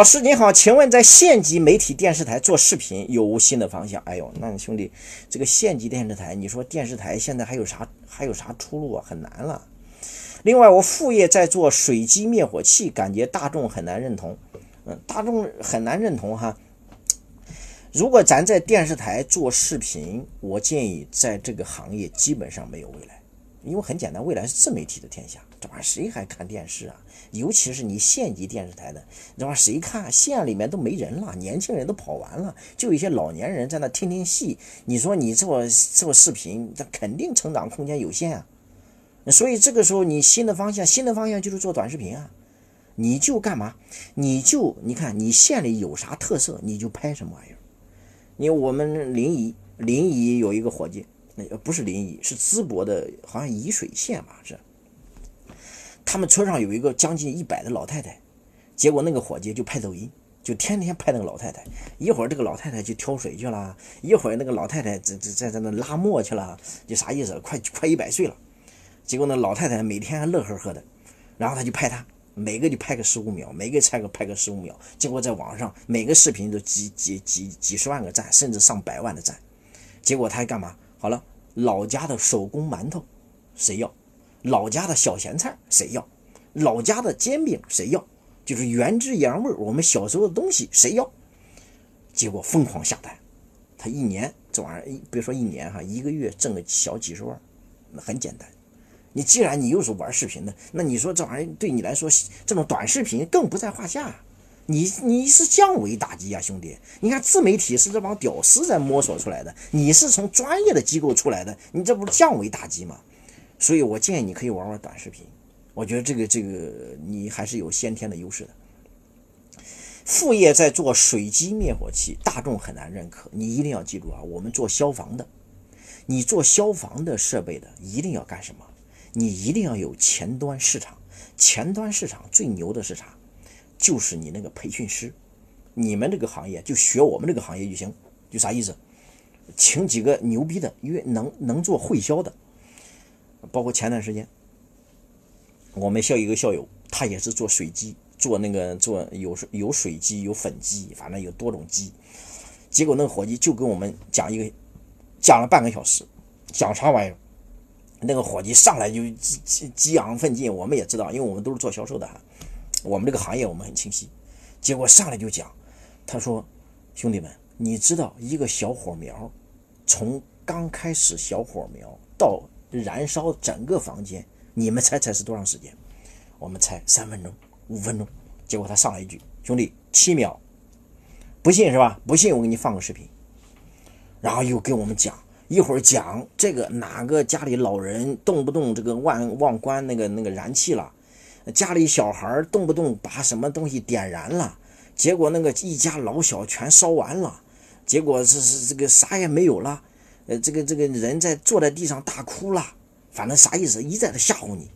老师你好，请问在县级媒体电视台做视频有无新的方向？哎呦，那兄弟，这个县级电视台，你说电视台现在还有啥还有啥出路啊？很难了。另外，我副业在做水机灭火器，感觉大众很难认同。嗯，大众很难认同哈。如果咱在电视台做视频，我建议在这个行业基本上没有未来，因为很简单，未来是自媒体的天下，这玩意谁还看电视啊？尤其是你县级电视台的，这玩意儿谁看？县里面都没人了，年轻人都跑完了，就一些老年人在那听听戏。你说你做做视频，这肯定成长空间有限啊。所以这个时候，你新的方向，新的方向就是做短视频啊。你就干嘛？你就你看你县里有啥特色，你就拍什么玩意儿。你我们临沂，临沂有一个伙计，那不是临沂，是淄博的，好像沂水县吧是。他们村上有一个将近一百的老太太，结果那个伙计就拍抖音，就天天拍那个老太太。一会儿这个老太太去挑水去了，一会儿那个老太太在在在在那拉磨去了，就啥意思？快快一百岁了。结果那老太太每天还乐呵呵的，然后他就拍她，每个就拍个十五秒，每个拍个拍个十五秒。结果在网上每个视频都几几几几十万个赞，甚至上百万的赞。结果他还干嘛？好了，老家的手工馒头谁要？老家的小咸菜谁要？老家的煎饼谁要？就是原汁原味我们小时候的东西谁要？结果疯狂下单，他一年这玩意儿，别说一年哈，一个月挣个小几十万，那很简单。你既然你又是玩视频的，那你说这玩意儿对你来说，这种短视频更不在话下。你你是降维打击啊，兄弟！你看自媒体是这帮屌丝在摸索出来的，你是从专业的机构出来的，你这不是降维打击吗？所以我建议你可以玩玩短视频，我觉得这个这个你还是有先天的优势的。副业在做水机灭火器，大众很难认可。你一定要记住啊，我们做消防的，你做消防的设备的，一定要干什么？你一定要有前端市场，前端市场最牛的是啥？就是你那个培训师，你们这个行业就学我们这个行业就行，就啥意思？请几个牛逼的，因为能能做会销的，包括前段时间，我们校一个校友，他也是做水机，做那个做有有水机有粉机，反正有多种机，结果那个伙计就跟我们讲一个，讲了半个小时，讲啥玩意儿？那个伙计上来就激激昂奋进，我们也知道，因为我们都是做销售的，我们这个行业我们很清晰。结果上来就讲，他说：“兄弟们，你知道一个小火苗，从刚开始小火苗到燃烧整个房间，你们猜猜是多长时间？我们猜三分钟、五分钟。结果他上来一句：兄弟，七秒。不信是吧？不信我给你放个视频。然后又跟我们讲。”一会儿讲这个哪个家里老人动不动这个忘忘关那个那个燃气了，家里小孩动不动把什么东西点燃了，结果那个一家老小全烧完了，结果是是这个啥也没有了，呃，这个这个人在坐在地上大哭了，反正啥意思？一再的吓唬你，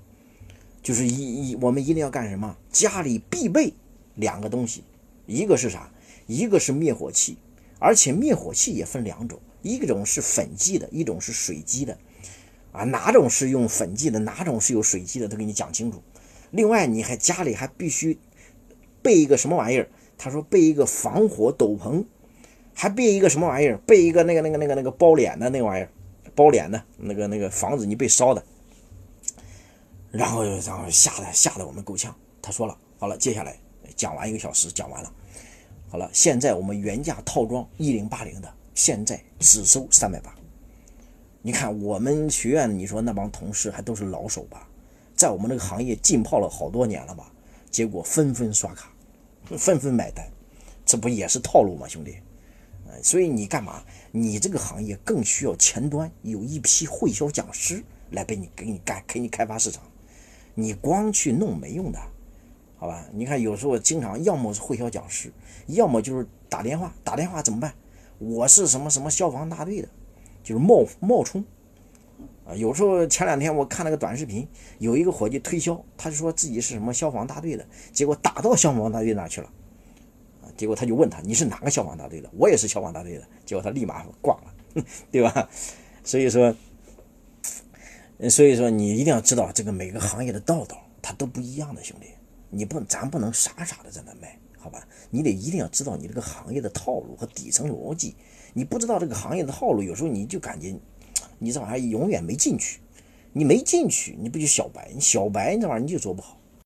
就是一一我们一定要干什么？家里必备两个东西，一个是啥？一个是灭火器，而且灭火器也分两种。一种是粉剂的，一种是水剂的，啊，哪种是用粉剂的，哪种是有水剂的，都给你讲清楚。另外，你还家里还必须备一个什么玩意儿？他说备一个防火斗篷，还备一个什么玩意儿？备一个那个那个那个那个包脸的那玩意儿，包脸的那个那个防止你被烧的。然后然后吓得吓得我们够呛。他说了，好了，接下来讲完一个小时，讲完了，好了，现在我们原价套装一零八零的。现在只收三百八，你看我们学院，你说那帮同事还都是老手吧，在我们这个行业浸泡了好多年了吧，结果纷纷刷卡，纷纷买单，这不也是套路吗，兄弟？所以你干嘛？你这个行业更需要前端有一批会销讲师来被你给你干，给你开发市场，你光去弄没用的，好吧？你看有时候经常要么是会销讲师，要么就是打电话，打电话怎么办？我是什么什么消防大队的，就是冒冒充啊！有时候前两天我看了个短视频，有一个伙计推销，他就说自己是什么消防大队的，结果打到消防大队那去了！结果他就问他你是哪个消防大队的？我也是消防大队的，结果他立马挂了，对吧？所以说，所以说你一定要知道这个每个行业的道道，它都不一样的，兄弟，你不咱不能傻傻的在那卖。好吧？你得一定要知道你这个行业的套路和底层逻辑。你不知道这个行业的套路，有时候你就感觉你这玩意永远没进去。你没进去，你不就小白？你小白，你这玩意你就做不好。